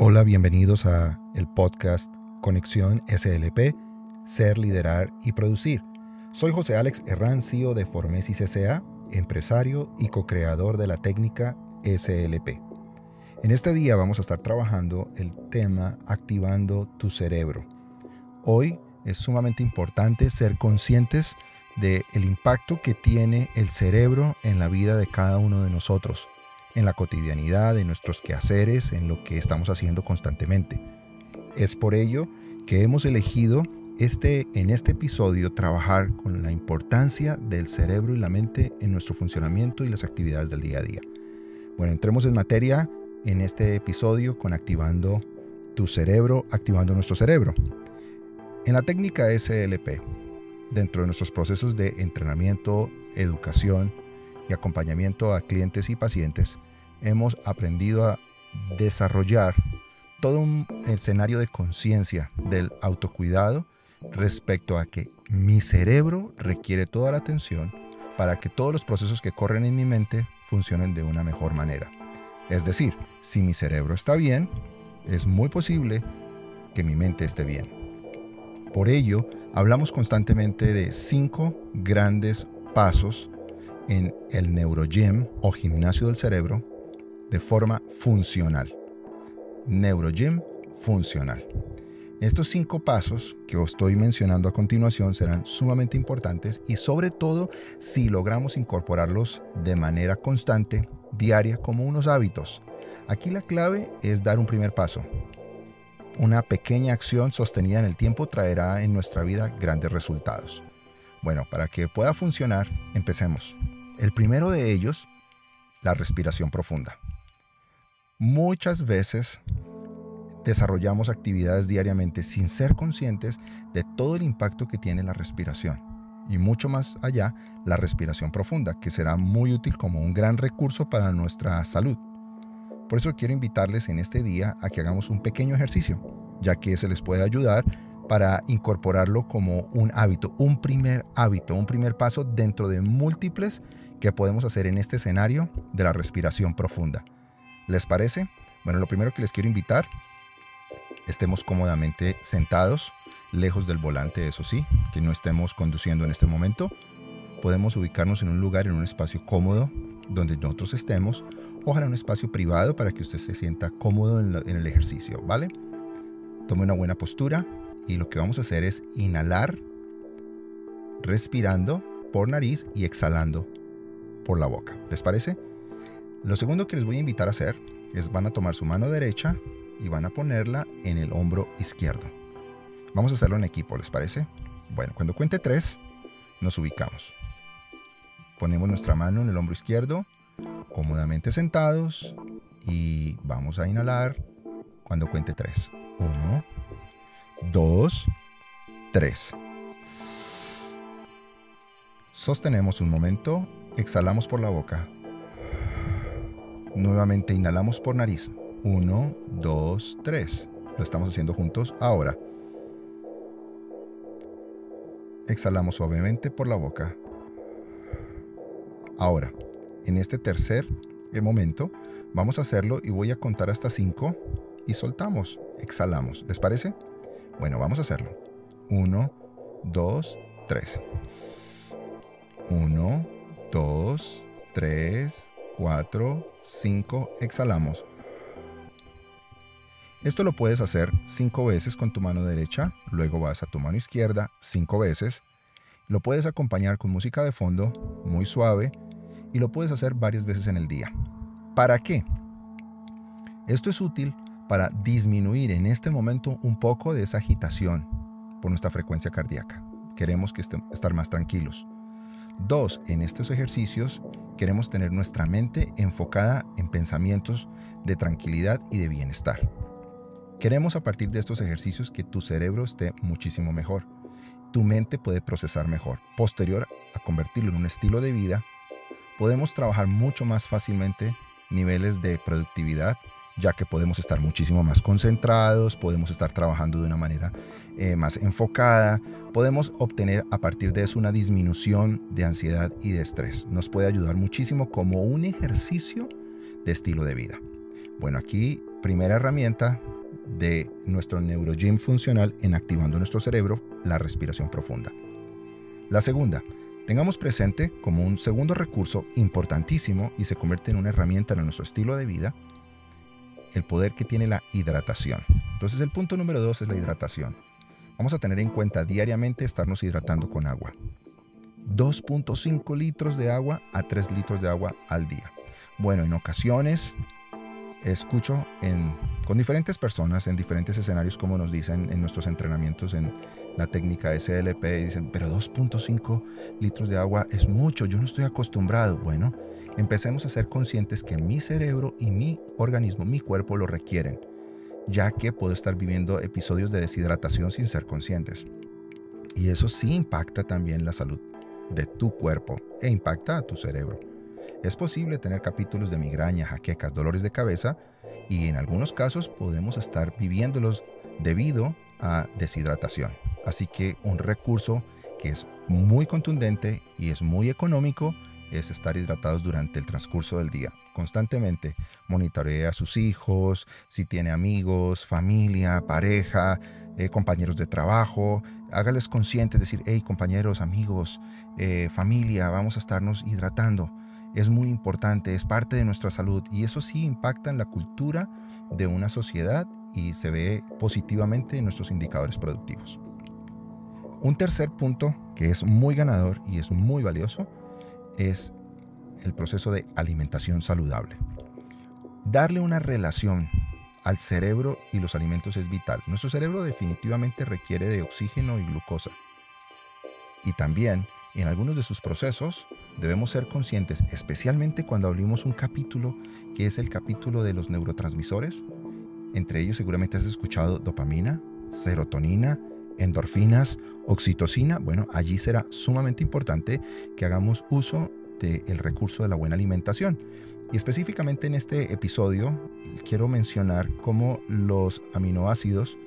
Hola, bienvenidos a el podcast Conexión SLP, Ser, Liderar y Producir. Soy José Alex Herrán, CEO de Formesis S.A., empresario y co-creador de la técnica SLP. En este día vamos a estar trabajando el tema activando tu cerebro. Hoy es sumamente importante ser conscientes del el impacto que tiene el cerebro en la vida de cada uno de nosotros en la cotidianidad, en nuestros quehaceres, en lo que estamos haciendo constantemente. Es por ello que hemos elegido este, en este episodio trabajar con la importancia del cerebro y la mente en nuestro funcionamiento y las actividades del día a día. Bueno, entremos en materia en este episodio con activando tu cerebro, activando nuestro cerebro. En la técnica SLP, dentro de nuestros procesos de entrenamiento, educación y acompañamiento a clientes y pacientes, hemos aprendido a desarrollar todo un escenario de conciencia del autocuidado respecto a que mi cerebro requiere toda la atención para que todos los procesos que corren en mi mente funcionen de una mejor manera. Es decir, si mi cerebro está bien, es muy posible que mi mente esté bien. Por ello, hablamos constantemente de cinco grandes pasos en el neurogym o gimnasio del cerebro de forma funcional. Neurogym funcional. Estos cinco pasos que os estoy mencionando a continuación serán sumamente importantes y sobre todo si logramos incorporarlos de manera constante, diaria, como unos hábitos. Aquí la clave es dar un primer paso. Una pequeña acción sostenida en el tiempo traerá en nuestra vida grandes resultados. Bueno, para que pueda funcionar, empecemos. El primero de ellos, la respiración profunda. Muchas veces desarrollamos actividades diariamente sin ser conscientes de todo el impacto que tiene la respiración y mucho más allá la respiración profunda, que será muy útil como un gran recurso para nuestra salud. Por eso quiero invitarles en este día a que hagamos un pequeño ejercicio, ya que se les puede ayudar para incorporarlo como un hábito, un primer hábito, un primer paso dentro de múltiples que podemos hacer en este escenario de la respiración profunda. ¿Les parece? Bueno, lo primero que les quiero invitar, estemos cómodamente sentados, lejos del volante, eso sí, que no estemos conduciendo en este momento. Podemos ubicarnos en un lugar, en un espacio cómodo, donde nosotros estemos. Ojalá un espacio privado para que usted se sienta cómodo en, en el ejercicio, ¿vale? Tome una buena postura y lo que vamos a hacer es inhalar, respirando por nariz y exhalando por la boca. ¿Les parece? Lo segundo que les voy a invitar a hacer es van a tomar su mano derecha y van a ponerla en el hombro izquierdo. Vamos a hacerlo en equipo, ¿les parece? Bueno, cuando cuente tres, nos ubicamos. Ponemos nuestra mano en el hombro izquierdo, cómodamente sentados y vamos a inhalar cuando cuente tres. Uno, dos, tres. Sostenemos un momento, exhalamos por la boca. Nuevamente inhalamos por nariz. 1, 2, 3. Lo estamos haciendo juntos ahora. Exhalamos suavemente por la boca. Ahora, en este tercer momento, vamos a hacerlo y voy a contar hasta 5 y soltamos. Exhalamos. ¿Les parece? Bueno, vamos a hacerlo. 1, 2, 3. 1, 2, 3, 4, 5, exhalamos. Esto lo puedes hacer 5 veces con tu mano derecha, luego vas a tu mano izquierda 5 veces. Lo puedes acompañar con música de fondo, muy suave, y lo puedes hacer varias veces en el día. ¿Para qué? Esto es útil para disminuir en este momento un poco de esa agitación por nuestra frecuencia cardíaca. Queremos que estar más tranquilos. Dos, en estos ejercicios queremos tener nuestra mente enfocada en pensamientos de tranquilidad y de bienestar. Queremos a partir de estos ejercicios que tu cerebro esté muchísimo mejor. Tu mente puede procesar mejor. Posterior a convertirlo en un estilo de vida, podemos trabajar mucho más fácilmente niveles de productividad, ya que podemos estar muchísimo más concentrados, podemos estar trabajando de una manera eh, más enfocada, podemos obtener a partir de eso una disminución de ansiedad y de estrés. Nos puede ayudar muchísimo como un ejercicio de estilo de vida. Bueno, aquí primera herramienta de nuestro neurogym funcional en activando nuestro cerebro, la respiración profunda. La segunda, tengamos presente como un segundo recurso importantísimo y se convierte en una herramienta en nuestro estilo de vida, el poder que tiene la hidratación. Entonces el punto número dos es la hidratación. Vamos a tener en cuenta diariamente estarnos hidratando con agua. 2.5 litros de agua a 3 litros de agua al día. Bueno, en ocasiones escucho con diferentes personas en diferentes escenarios, como nos dicen en nuestros entrenamientos en la técnica SLP, dicen, pero 2.5 litros de agua es mucho, yo no estoy acostumbrado. Bueno, empecemos a ser conscientes que mi cerebro y mi organismo, mi cuerpo lo requieren, ya que puedo estar viviendo episodios de deshidratación sin ser conscientes. Y eso sí impacta también la salud de tu cuerpo e impacta a tu cerebro. Es posible tener capítulos de migraña, jaquecas, dolores de cabeza y en algunos casos podemos estar viviéndolos debido a deshidratación. Así que un recurso que es muy contundente y es muy económico es estar hidratados durante el transcurso del día. Constantemente monitorea a sus hijos, si tiene amigos, familia, pareja, eh, compañeros de trabajo. Hágales conscientes, decir, hey compañeros, amigos, eh, familia, vamos a estarnos hidratando es muy importante, es parte de nuestra salud y eso sí impacta en la cultura de una sociedad y se ve positivamente en nuestros indicadores productivos. Un tercer punto que es muy ganador y es muy valioso es el proceso de alimentación saludable. Darle una relación al cerebro y los alimentos es vital. Nuestro cerebro definitivamente requiere de oxígeno y glucosa. Y también en algunos de sus procesos debemos ser conscientes, especialmente cuando abrimos un capítulo que es el capítulo de los neurotransmisores. Entre ellos seguramente has escuchado dopamina, serotonina, endorfinas, oxitocina. Bueno, allí será sumamente importante que hagamos uso del recurso de la buena alimentación. Y específicamente en este episodio quiero mencionar cómo los aminoácidos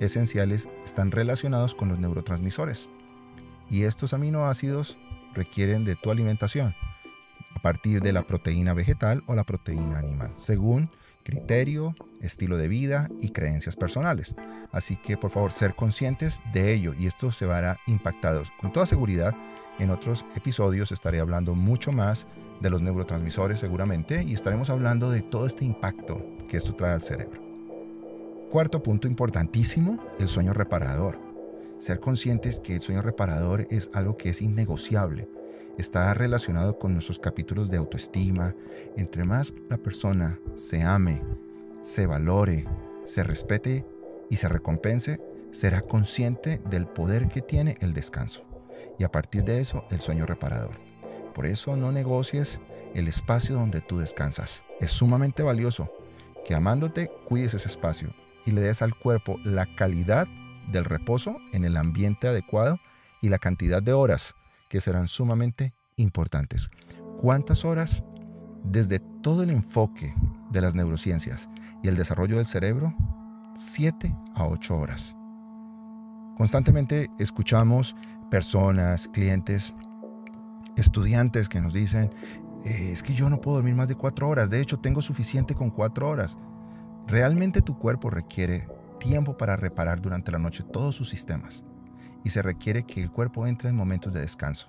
esenciales están relacionados con los neurotransmisores. Y estos aminoácidos requieren de tu alimentación a partir de la proteína vegetal o la proteína animal, según criterio, estilo de vida y creencias personales. Así que por favor ser conscientes de ello y esto se verá impactado. Con toda seguridad, en otros episodios estaré hablando mucho más de los neurotransmisores seguramente y estaremos hablando de todo este impacto que esto trae al cerebro. Cuarto punto importantísimo, el sueño reparador. Ser conscientes que el sueño reparador es algo que es innegociable. Está relacionado con nuestros capítulos de autoestima. Entre más la persona se ame, se valore, se respete y se recompense, será consciente del poder que tiene el descanso. Y a partir de eso, el sueño reparador. Por eso no negocies el espacio donde tú descansas. Es sumamente valioso que amándote cuides ese espacio y le des al cuerpo la calidad del reposo en el ambiente adecuado y la cantidad de horas que serán sumamente importantes. ¿Cuántas horas? Desde todo el enfoque de las neurociencias y el desarrollo del cerebro, 7 a 8 horas. Constantemente escuchamos personas, clientes, estudiantes que nos dicen, eh, es que yo no puedo dormir más de 4 horas, de hecho tengo suficiente con 4 horas. Realmente tu cuerpo requiere tiempo para reparar durante la noche todos sus sistemas y se requiere que el cuerpo entre en momentos de descanso.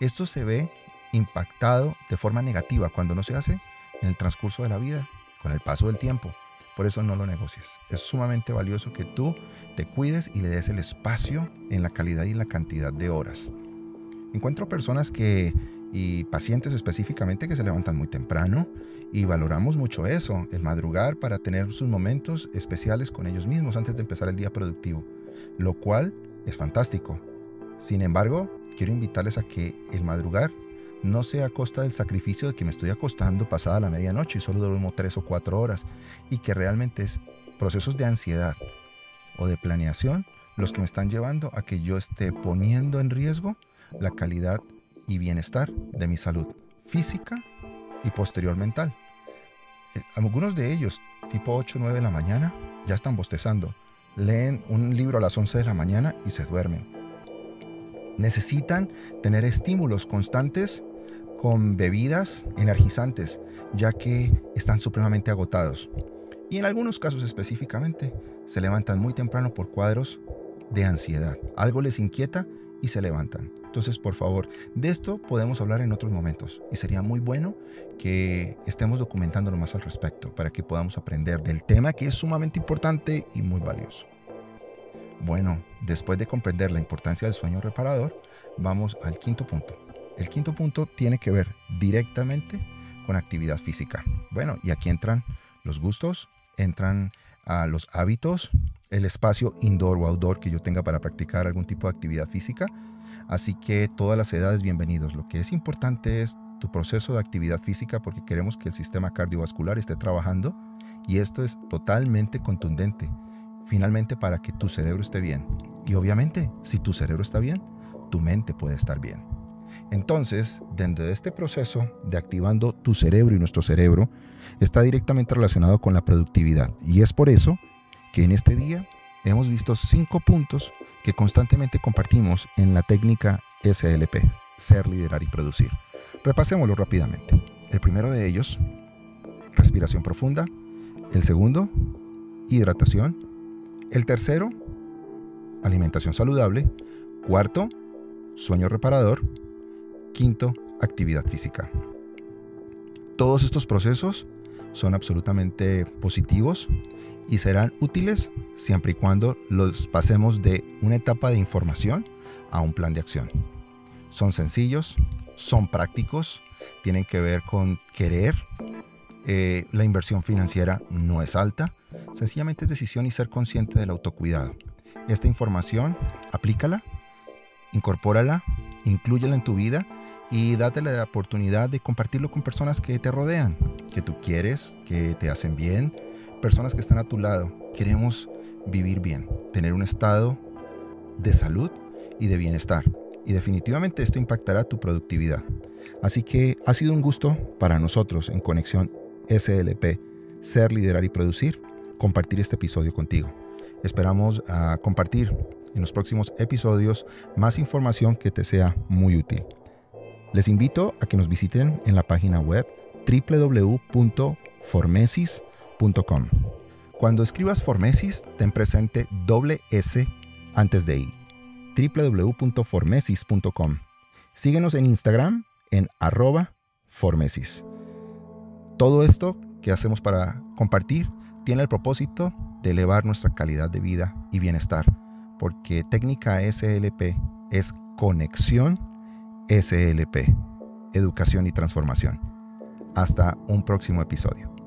Esto se ve impactado de forma negativa cuando no se hace en el transcurso de la vida, con el paso del tiempo. Por eso no lo negocies. Es sumamente valioso que tú te cuides y le des el espacio en la calidad y la cantidad de horas. Encuentro personas que y pacientes específicamente que se levantan muy temprano y valoramos mucho eso, el madrugar para tener sus momentos especiales con ellos mismos antes de empezar el día productivo, lo cual es fantástico. Sin embargo, quiero invitarles a que el madrugar no sea a costa del sacrificio de que me estoy acostando pasada la medianoche y solo duermo tres o cuatro horas y que realmente es procesos de ansiedad o de planeación los que me están llevando a que yo esté poniendo en riesgo la calidad y bienestar de mi salud física y posterior mental. Eh, algunos de ellos, tipo 8 o 9 de la mañana, ya están bostezando. Leen un libro a las 11 de la mañana y se duermen. Necesitan tener estímulos constantes con bebidas energizantes, ya que están supremamente agotados. y en algunos casos específicamente se levantan muy temprano por cuadros de ansiedad. Algo les inquieta y se levantan. Entonces, por favor, de esto podemos hablar en otros momentos y sería muy bueno que estemos documentándolo más al respecto para que podamos aprender del tema que es sumamente importante y muy valioso. Bueno, después de comprender la importancia del sueño reparador, vamos al quinto punto. El quinto punto tiene que ver directamente con actividad física. Bueno, y aquí entran los gustos, entran a los hábitos, el espacio indoor o outdoor que yo tenga para practicar algún tipo de actividad física. Así que todas las edades bienvenidos. Lo que es importante es tu proceso de actividad física porque queremos que el sistema cardiovascular esté trabajando y esto es totalmente contundente. Finalmente para que tu cerebro esté bien. Y obviamente, si tu cerebro está bien, tu mente puede estar bien. Entonces, dentro de este proceso de activando tu cerebro y nuestro cerebro, está directamente relacionado con la productividad. Y es por eso que en este día hemos visto cinco puntos que constantemente compartimos en la técnica SLP, ser, liderar y producir. Repasémoslo rápidamente. El primero de ellos, respiración profunda. El segundo, hidratación. El tercero, alimentación saludable. Cuarto, sueño reparador. Quinto, actividad física. Todos estos procesos son absolutamente positivos y serán útiles siempre y cuando los pasemos de una etapa de información a un plan de acción. Son sencillos, son prácticos, tienen que ver con querer. Eh, la inversión financiera no es alta, sencillamente es decisión y ser consciente del autocuidado. Esta información, aplícala, incorpórala, inclúyela en tu vida y date la oportunidad de compartirlo con personas que te rodean, que tú quieres, que te hacen bien, personas que están a tu lado. Queremos vivir bien, tener un estado de salud y de bienestar. Y definitivamente esto impactará tu productividad. Así que ha sido un gusto para nosotros en Conexión SLP ser, liderar y producir, compartir este episodio contigo. Esperamos ah, compartir en los próximos episodios más información que te sea muy útil. Les invito a que nos visiten en la página web www.formesis.com. Cuando escribas Formesis, ten presente doble S antes de I. www.formesis.com. Síguenos en Instagram en arroba Formesis. Todo esto que hacemos para compartir tiene el propósito de elevar nuestra calidad de vida y bienestar, porque técnica SLP es conexión SLP, Educación y Transformación. Hasta un próximo episodio.